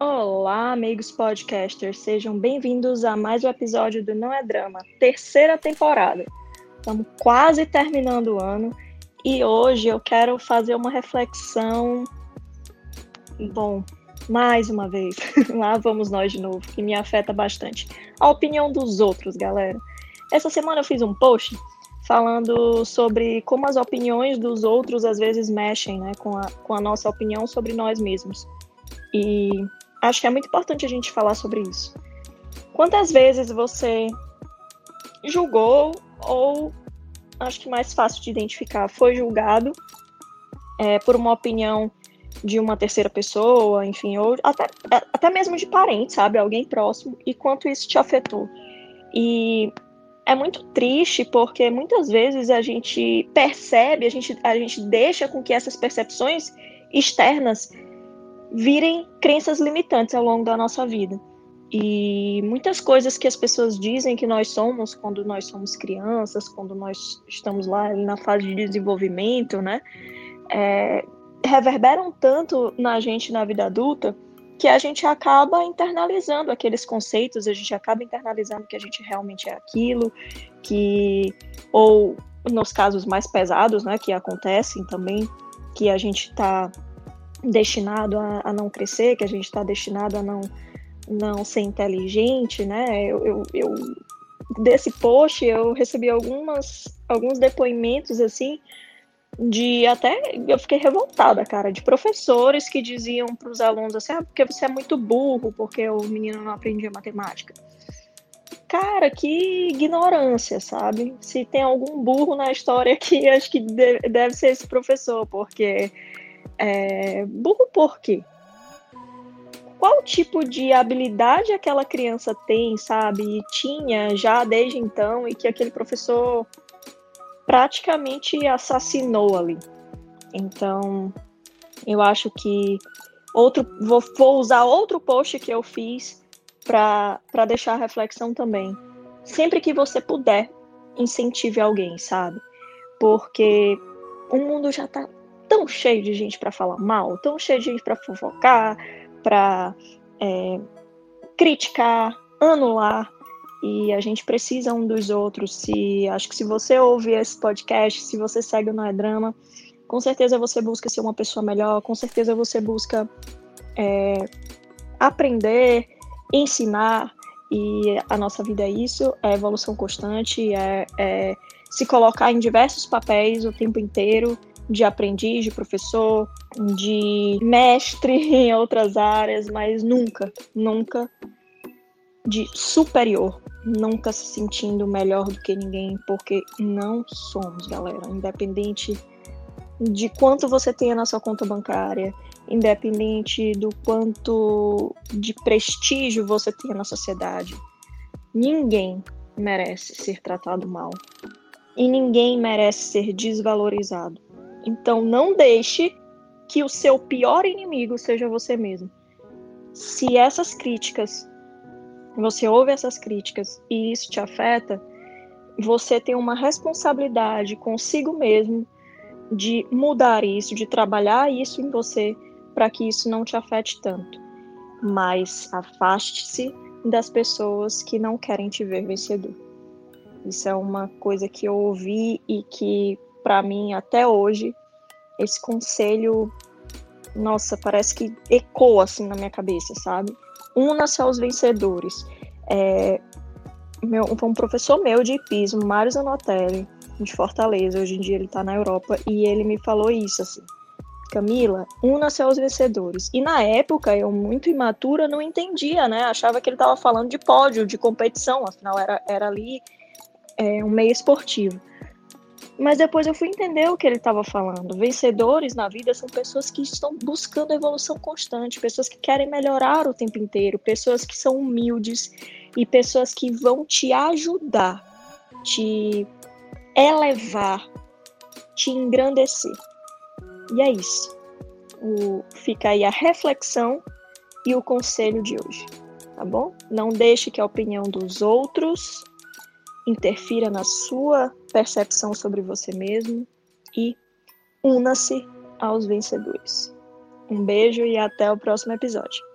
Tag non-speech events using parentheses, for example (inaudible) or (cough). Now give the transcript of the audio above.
Olá, amigos podcasters, sejam bem-vindos a mais um episódio do Não é Drama, terceira temporada. Estamos quase terminando o ano e hoje eu quero fazer uma reflexão. Bom, mais uma vez, (laughs) lá vamos nós de novo, que me afeta bastante. A opinião dos outros, galera. Essa semana eu fiz um post falando sobre como as opiniões dos outros às vezes mexem né, com, a, com a nossa opinião sobre nós mesmos. E acho que é muito importante a gente falar sobre isso. Quantas vezes você julgou ou acho que mais fácil de identificar foi julgado é, por uma opinião de uma terceira pessoa, enfim, ou até, até mesmo de parente, sabe, alguém próximo, e quanto isso te afetou. E é muito triste porque muitas vezes a gente percebe, a gente, a gente deixa com que essas percepções externas virem crenças limitantes ao longo da nossa vida. E muitas coisas que as pessoas dizem que nós somos quando nós somos crianças, quando nós estamos lá na fase de desenvolvimento, né, é, reverberam tanto na gente na vida adulta que a gente acaba internalizando aqueles conceitos, a gente acaba internalizando que a gente realmente é aquilo, que ou nos casos mais pesados, né, que acontecem também, que a gente está destinado a, a, não crescer, que a gente está destinado a não, não ser inteligente, né? Eu, eu, eu, desse post eu recebi algumas, alguns depoimentos assim de até eu fiquei revoltada, cara, de professores que diziam para os alunos assim, ah, porque você é muito burro, porque o menino não aprendia matemática. Cara, que ignorância, sabe? Se tem algum burro na história (laughs) aqui, acho que deve ser esse professor, porque é, burro por quê? Qual tipo de habilidade aquela criança tem, sabe? E tinha já desde então e que aquele professor praticamente assassinou ali. Então, eu acho que outro vou, vou usar outro post que eu fiz para deixar a reflexão também. Sempre que você puder, incentive alguém, sabe? Porque o mundo já tá tão cheio de gente para falar mal, tão cheio de gente para fofocar, para é, criticar, anular. E a gente precisa um dos outros. Se acho que se você ouve esse podcast, se você segue o Não é Drama, com certeza você busca ser uma pessoa melhor, com certeza você busca é, aprender, ensinar. E a nossa vida é isso, é evolução constante, é, é se colocar em diversos papéis o tempo inteiro de aprendiz, de professor, de mestre (laughs) em outras áreas, mas nunca, nunca de superior, nunca se sentindo melhor do que ninguém, porque não somos, galera. Independente de quanto você tenha na sua conta bancária, independente do quanto de prestígio você tenha na sociedade, ninguém merece ser tratado mal. E ninguém merece ser desvalorizado. Então não deixe que o seu pior inimigo seja você mesmo. Se essas críticas, você ouve essas críticas e isso te afeta, você tem uma responsabilidade consigo mesmo de mudar isso, de trabalhar isso em você para que isso não te afete tanto. Mas afaste-se das pessoas que não querem te ver vencedor. Isso é uma coisa que eu ouvi e que para mim até hoje esse conselho, nossa, parece que ecoa assim na minha cabeça, sabe? Una-se aos vencedores. É, meu, um professor meu de hipismo, Mário Zanotelli, de Fortaleza, hoje em dia ele está na Europa, e ele me falou isso, assim, Camila, una-se aos vencedores. E na época, eu muito imatura, não entendia, né? Achava que ele estava falando de pódio, de competição, afinal era, era ali é, um meio esportivo. Mas depois eu fui entender o que ele estava falando. Vencedores na vida são pessoas que estão buscando evolução constante, pessoas que querem melhorar o tempo inteiro, pessoas que são humildes e pessoas que vão te ajudar, te elevar, te engrandecer. E é isso. O, fica aí a reflexão e o conselho de hoje, tá bom? Não deixe que a opinião dos outros interfira na sua percepção sobre você mesmo e una-se aos vencedores. Um beijo e até o próximo episódio.